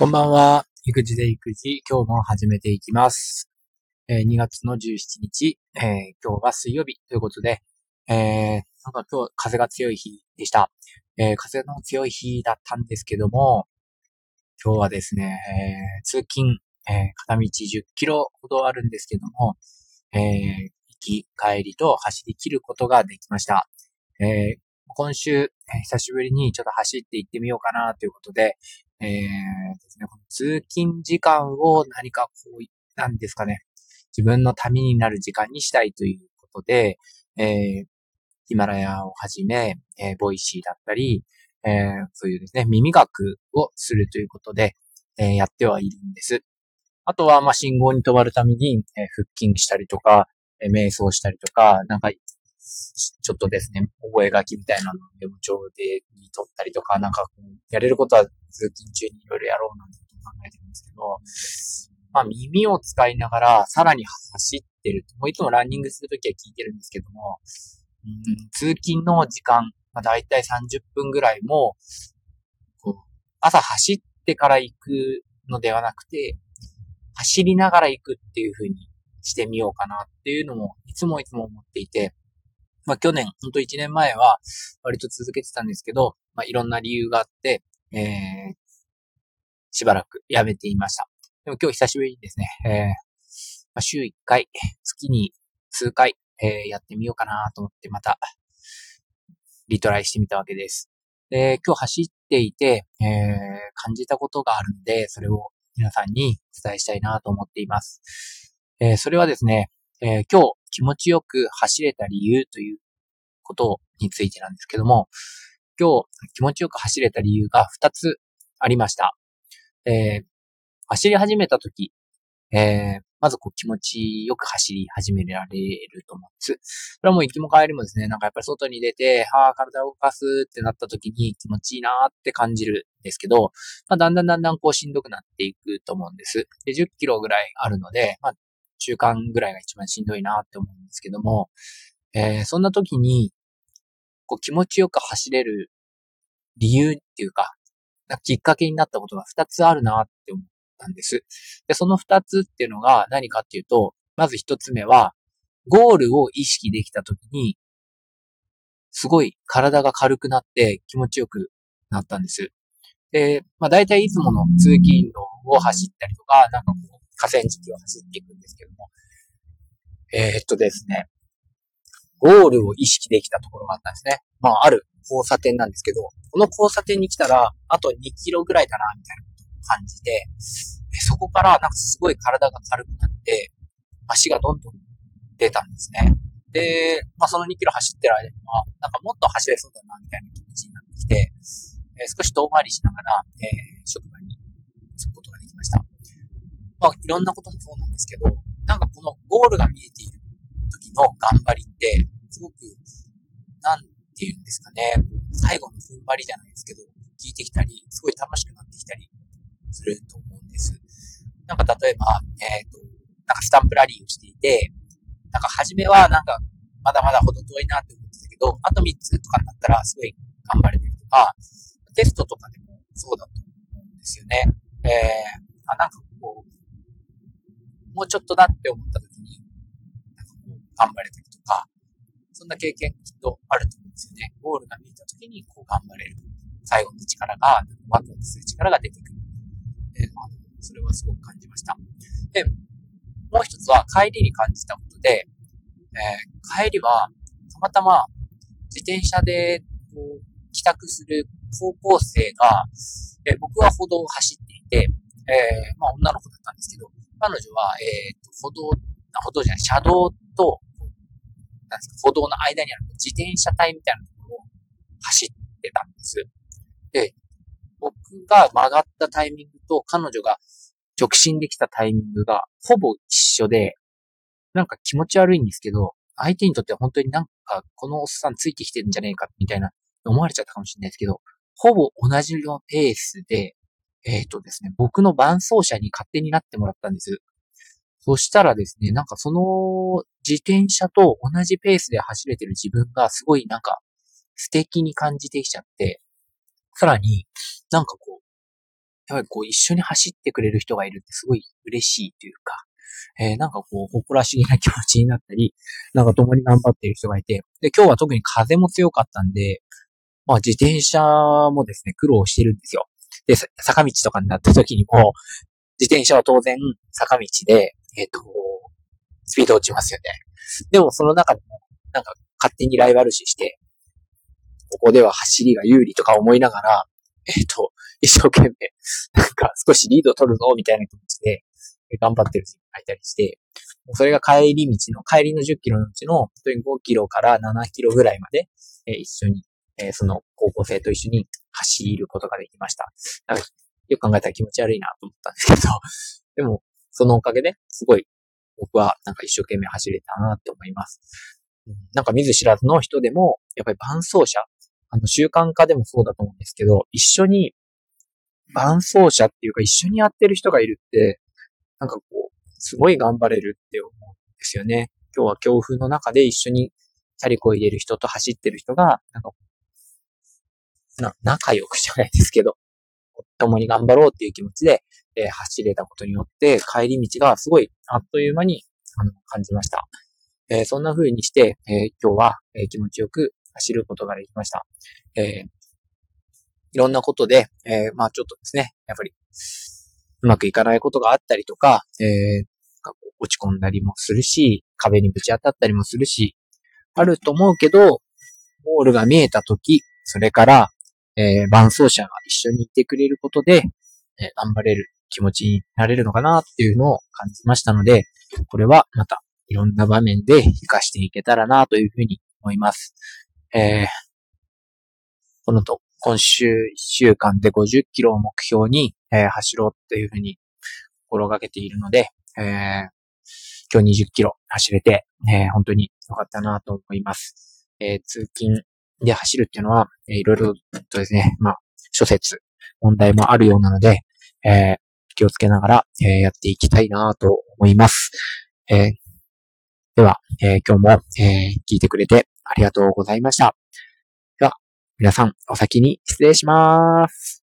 こんばんは。育児で育児、今日も始めていきます。えー2月の17日、えー今日は水曜日ということで、えーなんか今日風が強い日でした。え風の強い日だったんですけども、今日はですね、え通勤、え片道10キロほどあるんですけども、え行き、帰りと走り切ることができました。え今週、久しぶりにちょっと走って行ってみようかなということで、えーですね、この通勤時間を何かこう、なんですかね、自分のためになる時間にしたいということで、えーヒマラヤをはじめ、えーボイシーだったり、えーそういうですね、耳学をするということで、えーやってはいるんです。あとは、ま、信号に止まるために、えー腹筋したりとか、えー瞑想したりとか、なんか、ちょっとですね、覚書きみたいなのをメモ帳でに取ったりとか、なんかこう、やれることは通勤中にいろいろやろうなんて考えてるんですけど、まあ耳を使いながらさらに走ってる。もういつもランニングするときは聞いてるんですけども、うん、通勤の時間、まあ、だいたい30分ぐらいも、こう、朝走ってから行くのではなくて、走りながら行くっていう風にしてみようかなっていうのも、いつもいつも思っていて、まあ去年、ほんと1年前は割と続けてたんですけど、まあいろんな理由があって、えー、しばらくやめていました。でも今日久しぶりにですね、えー、まあ、週1回、月に数回、えーやってみようかなと思ってまた、リトライしてみたわけです。で、今日走っていて、えー感じたことがあるので、それを皆さんにお伝えしたいなと思っています。えーそれはですね、えー今日気持ちよく走れた理由ということについてなんですけども、今日気持ちよく走れた理由が2つありました。えー走り始めたとき、えーまずこう気持ちよく走り始められると思うんです。それはもう行きも帰りもですね、なんかやっぱり外に出て、ああ、体を動かすってなった時に気持ちいいなって感じるんですけど、まあ、だんだんだんだんこうしんどくなっていくと思うんです。で、10キロぐらいあるので、まあ、中間ぐらいが一番しんどいなって思うんですけども、えーそんな時に、こう気持ちよく走れる理由っていうか、かきっかけになったことが2つあるなって思ったんです。で、その2つっていうのが何かっていうと、まず1つ目は、ゴールを意識できた時に、すごい体が軽くなって気持ちよくなったんです。で、まあ大体いつもの通勤路を走ったりとか、なんかこう河川敷を走っていくんですけど、えーっとですね、ゴールを意識できたところがあったんですね。まあある交差点なんですけど、この交差点に来たら、あと2キロぐらいだな、みたいな感じて、でそこからなんかすごい体が軽くなって、足がどんどん出たんですね。で、まあその2キロ走ってる間には、なんかもっと走れそうだな、みたいな気持ちになってきて、え少し遠回りしながら、えー職場に着くことができました。まあいろんなこともそうなんですけど、なんかこのゴールが見えている時の頑張りって、すごく、なんていうんですかね、最後の踏ん張りじゃないですけど、聞いてきたり、すごい楽しくなってきたりすると思うんです。なんか例えば、えっ、と、なんかスタンプラリーをしていて、なんか初めはなんかまだまだほど遠いなって思ってたけど、あと3つとかになったらすごい頑張れてるとか、テストとかでもそうだと思うんですよね。えー、ちょっとだって思った時に、なんかこう頑張れたりとか、そんな経験きっとあると思うんですよね。ゴールが見えた時にこう頑張れる。最後の力が、ワクワクする力が出てくる。えーあそれはすごく感じました。で、もう一つは帰りに感じたことで、えー帰りはたまたま自転車でこう帰宅する高校生が、えー僕は歩道を走っていて、えーまあ女の子だったんですけど、彼女は、えーと歩道、歩道じゃない、車道と、なんですか、歩道の間にある自転車帯みたいなところを走ってたんです。で、僕が曲がったタイミングと彼女が直進できたタイミングがほぼ一緒で、なんか気持ち悪いんですけど、相手にとっては本当になんかこのおっさんついてきてるんじゃねえかみたいな思われちゃったかもしれないですけど、ほぼ同じようなペースで、えっ、とですね、僕の伴走者に勝手になってもらったんです。そしたらですね、なんかその自転車と同じペースで走れてる自分がすごいなんか素敵に感じてきちゃって、さらになんかこう、やっぱりこう一緒に走ってくれる人がいるってすごい嬉しいというか、えー、なんかこう、誇らしげな気持ちになったり、なんか共に頑張っている人がいて、で、今日は特に風も強かったんで、まあ自転車もですね、苦労してるんですよ。で、坂道とかになった時にも、自転車は当然坂道で、えっ、ー、と、スピード落ちますよね。でもその中でも、なんか勝手にライバル視して、ここでは走りが有利とか思いながら、えっ、ー、と、一生懸命、なんか少しリード取るぞ、みたいな気持ちで、頑張ってる人がいたりして、それが帰り道の、帰りの10キロのうちの、本当に5キロから7キロぐらいまで、えー、一緒に、え、その高校生と一緒に走ることができました。なんかよく考えたら気持ち悪いなと思ったんですけど、でも、そのおかげで、すごい、僕はなんか一生懸命走れたなって思います。なんか見ず知らずの人でも、やっぱり伴走者、あの習慣化でもそうだと思うんですけど、一緒に伴走者っていうか一緒にやってる人がいるって、なんかこう、すごい頑張れるって思うんですよね。今日は強風の中で一緒にチャリコ入れる人と走ってる人が、なんか、な、仲良くじゃないですけど、共に頑張ろうっていう気持ちで、えー、走れたことによって、帰り道がすごいあっという間にあの感じました。えー、そんな風にして、えー、今日は、え気持ちよく走ることができました。えいろんなことで、えまあちょっとですね、やっぱり、うまくいかないことがあったりとか、え落ち込んだりもするし、壁にぶち当たったりもするし、あると思うけど、ゴールが見えたとき、それから、えー、伴走者が一緒にいてくれることで、えー、頑張れる気持ちになれるのかなっていうのを感じましたので、これはまたいろんな場面で活かしていけたらなというふうに思います。えー、このと、今週1週間で50キロを目標に、えー、走ろうというふうに心がけているので、えー、今日20キロ走れて、えー、本当に良かったなと思います。えー、通勤で走るっていうのは、え、いろいろとですね、まあ、諸説、問題もあるようなので、えー、気をつけながら、えー、やっていきたいなと思います。え、では、え、今日も、え聞いてくれてありがとうございました。では、皆さん、お先に失礼します。